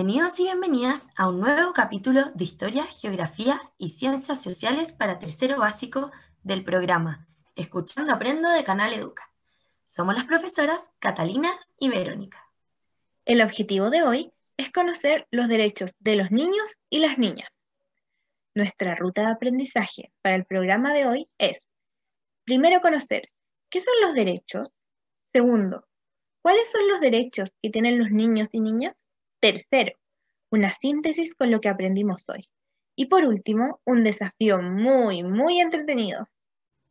Bienvenidos y bienvenidas a un nuevo capítulo de Historia, Geografía y Ciencias Sociales para tercero básico del programa Escuchando Aprendo de Canal Educa. Somos las profesoras Catalina y Verónica. El objetivo de hoy es conocer los derechos de los niños y las niñas. Nuestra ruta de aprendizaje para el programa de hoy es, primero, conocer qué son los derechos. Segundo, cuáles son los derechos que tienen los niños y niñas. Tercero, una síntesis con lo que aprendimos hoy. Y por último, un desafío muy, muy entretenido.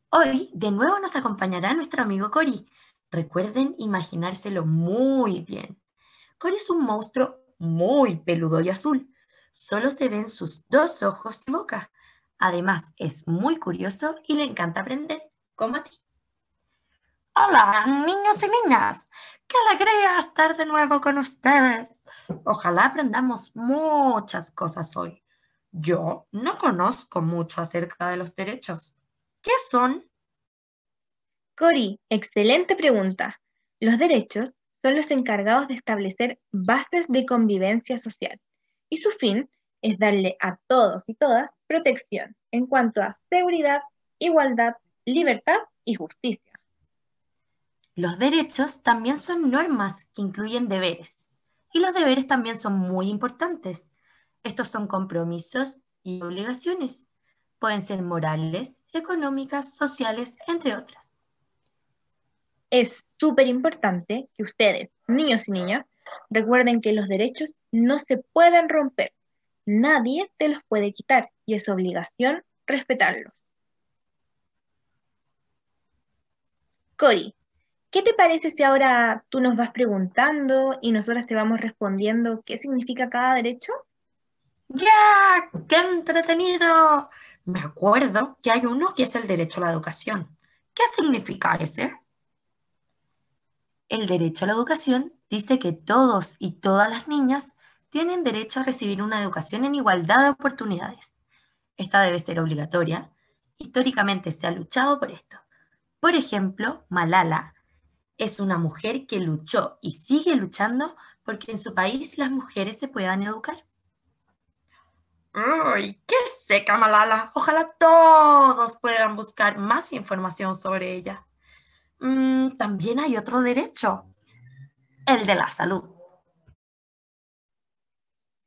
Hoy de nuevo nos acompañará nuestro amigo Cori. Recuerden imaginárselo muy bien. Cori es un monstruo muy peludo y azul. Solo se ven sus dos ojos y boca. Además, es muy curioso y le encanta aprender, como a. Hola, niños y niñas. Qué alegría estar de nuevo con ustedes. Ojalá aprendamos muchas cosas hoy. Yo no conozco mucho acerca de los derechos. ¿Qué son? Cori, excelente pregunta. Los derechos son los encargados de establecer bases de convivencia social y su fin es darle a todos y todas protección en cuanto a seguridad, igualdad, libertad y justicia. Los derechos también son normas que incluyen deberes. Y los deberes también son muy importantes. Estos son compromisos y obligaciones. Pueden ser morales, económicas, sociales, entre otras. Es súper importante que ustedes, niños y niñas, recuerden que los derechos no se pueden romper. Nadie te los puede quitar y es obligación respetarlos. Cori, ¿Qué te parece si ahora tú nos vas preguntando y nosotras te vamos respondiendo qué significa cada derecho? ¡Ya! ¡Qué entretenido! Me acuerdo que hay uno que es el derecho a la educación. ¿Qué significa ese? El derecho a la educación dice que todos y todas las niñas tienen derecho a recibir una educación en igualdad de oportunidades. Esta debe ser obligatoria. Históricamente se ha luchado por esto. Por ejemplo, Malala, es una mujer que luchó y sigue luchando porque en su país las mujeres se puedan educar. ¡Uy, qué seca Malala! Ojalá todos puedan buscar más información sobre ella. Mm, también hay otro derecho, el de la salud.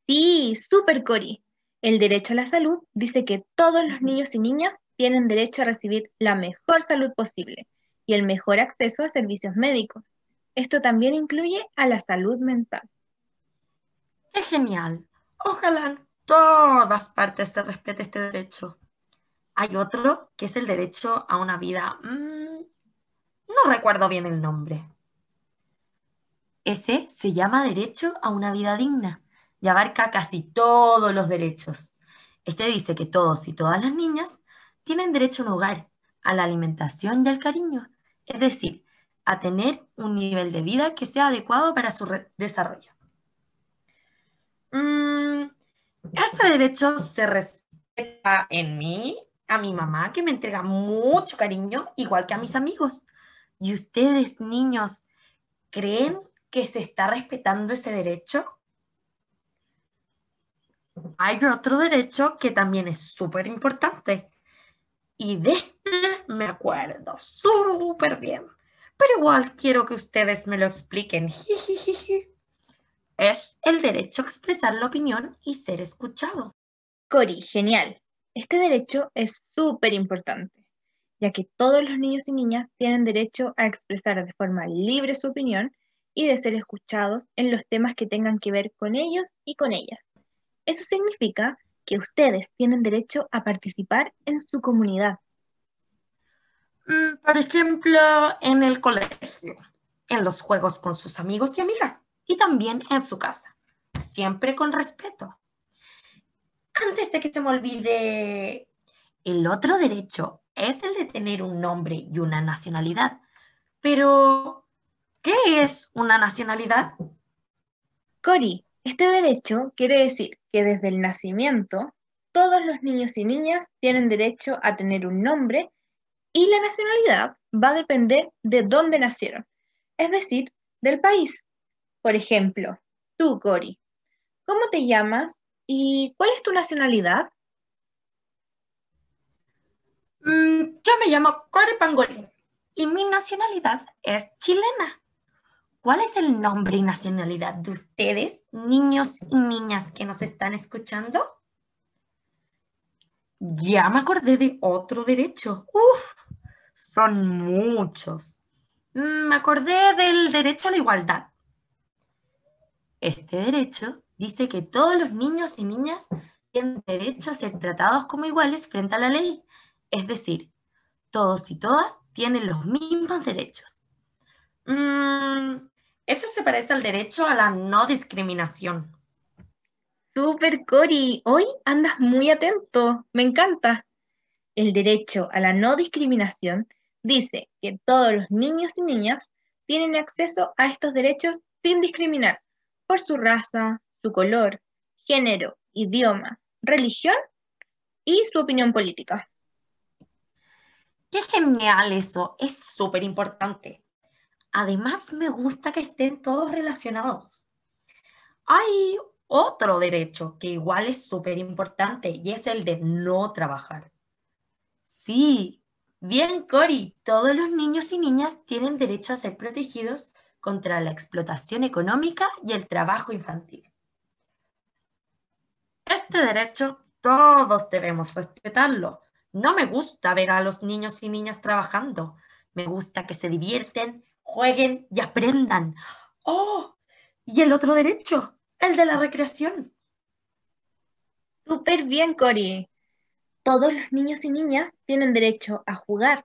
Sí, súper Cori. El derecho a la salud dice que todos los niños y niñas tienen derecho a recibir la mejor salud posible y el mejor acceso a servicios médicos. Esto también incluye a la salud mental. ¡Qué genial! Ojalá en todas partes se respete este derecho. Hay otro que es el derecho a una vida... Mm, no recuerdo bien el nombre. Ese se llama derecho a una vida digna y abarca casi todos los derechos. Este dice que todos y todas las niñas tienen derecho a un hogar, a la alimentación y al cariño, es decir, a tener un nivel de vida que sea adecuado para su desarrollo. Mm, ese derecho se respeta en mí, a mi mamá, que me entrega mucho cariño, igual que a mis amigos. ¿Y ustedes, niños, creen que se está respetando ese derecho? Hay otro derecho que también es súper importante, y de este me acuerdo súper bien. Pero igual quiero que ustedes me lo expliquen. Es el derecho a expresar la opinión y ser escuchado. Cori, genial. Este derecho es súper importante, ya que todos los niños y niñas tienen derecho a expresar de forma libre su opinión y de ser escuchados en los temas que tengan que ver con ellos y con ellas. Eso significa que ustedes tienen derecho a participar en su comunidad. Mm, por ejemplo, en el colegio, en los juegos con sus amigos y amigas y también en su casa, siempre con respeto. Antes de que se me olvide, el otro derecho es el de tener un nombre y una nacionalidad. Pero, ¿qué es una nacionalidad? Cori, este derecho quiere decir que desde el nacimiento todos los niños y niñas tienen derecho a tener un nombre y la nacionalidad va a depender de dónde nacieron, es decir, del país. Por ejemplo, tú, Cori, ¿Cómo te llamas y cuál es tu nacionalidad? Mm, yo me llamo Cori Pangolín y mi nacionalidad es chilena. ¿Cuál es el nombre y nacionalidad de ustedes, niños y niñas que nos están escuchando? Ya me acordé de otro derecho. Uf, son muchos. Mm, me acordé del derecho a la igualdad. Este derecho dice que todos los niños y niñas tienen derecho a ser tratados como iguales frente a la ley. Es decir, todos y todas tienen los mismos derechos. Mm, eso se parece al derecho a la no discriminación. Super Cori, hoy andas muy atento, me encanta. El derecho a la no discriminación dice que todos los niños y niñas tienen acceso a estos derechos sin discriminar por su raza, su color, género, idioma, religión y su opinión política. Qué genial eso, es súper importante. Además, me gusta que estén todos relacionados. Hay otro derecho que igual es súper importante y es el de no trabajar. Sí, bien, Cori, todos los niños y niñas tienen derecho a ser protegidos contra la explotación económica y el trabajo infantil. Este derecho todos debemos respetarlo. No me gusta ver a los niños y niñas trabajando. Me gusta que se divierten, jueguen y aprendan. ¡Oh! Y el otro derecho, el de la recreación. Súper bien, Cori. Todos los niños y niñas tienen derecho a jugar,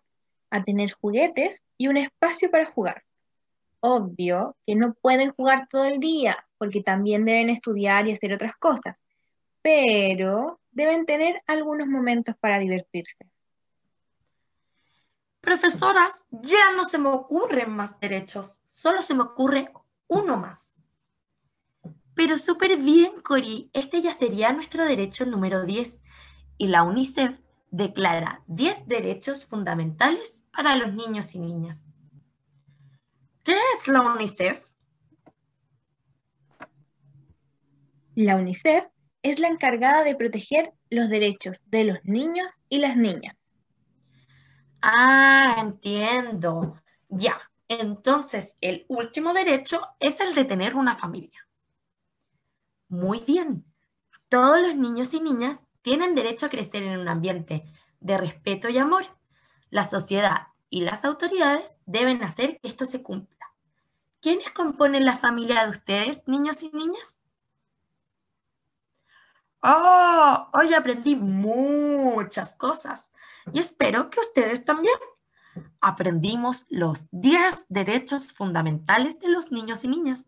a tener juguetes y un espacio para jugar. Obvio que no pueden jugar todo el día, porque también deben estudiar y hacer otras cosas, pero deben tener algunos momentos para divertirse. Profesoras, ya no se me ocurren más derechos, solo se me ocurre uno más. Pero súper bien, Cori, este ya sería nuestro derecho número 10 y la UNICEF declara 10 derechos fundamentales para los niños y niñas. ¿Qué es la UNICEF? La UNICEF es la encargada de proteger los derechos de los niños y las niñas. Ah, entiendo. Ya, entonces el último derecho es el de tener una familia. Muy bien. Todos los niños y niñas tienen derecho a crecer en un ambiente de respeto y amor. La sociedad y las autoridades deben hacer que esto se cumpla. ¿Quiénes componen la familia de ustedes, niños y niñas? Oh, hoy aprendí muchas cosas y espero que ustedes también. Aprendimos los 10 derechos fundamentales de los niños y niñas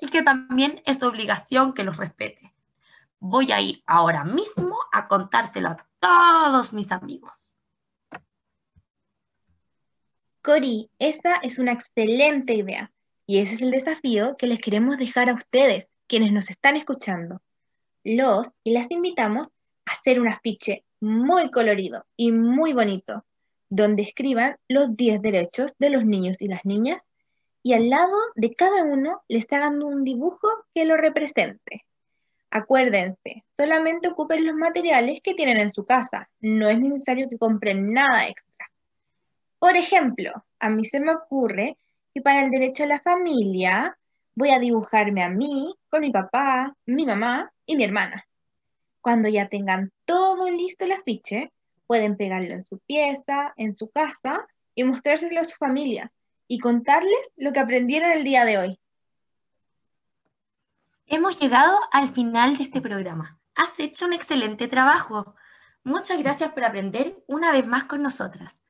y que también es obligación que los respete. Voy a ir ahora mismo a contárselo a todos mis amigos. Cori, esa es una excelente idea y ese es el desafío que les queremos dejar a ustedes, quienes nos están escuchando los y las invitamos a hacer un afiche muy colorido y muy bonito, donde escriban los 10 derechos de los niños y las niñas y al lado de cada uno les hagan un dibujo que lo represente. Acuérdense, solamente ocupen los materiales que tienen en su casa, no es necesario que compren nada extra. Por ejemplo, a mí se me ocurre que para el derecho a la familia voy a dibujarme a mí con mi papá, mi mamá y mi hermana. Cuando ya tengan todo listo el afiche, pueden pegarlo en su pieza, en su casa y mostrárselo a su familia y contarles lo que aprendieron el día de hoy. Hemos llegado al final de este programa. Has hecho un excelente trabajo. Muchas gracias por aprender una vez más con nosotras.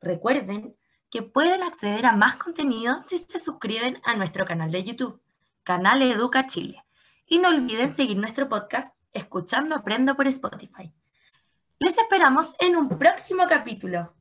Recuerden que pueden acceder a más contenido si se suscriben a nuestro canal de YouTube, Canal Educa Chile. Y no olviden seguir nuestro podcast Escuchando Aprendo por Spotify. Les esperamos en un próximo capítulo.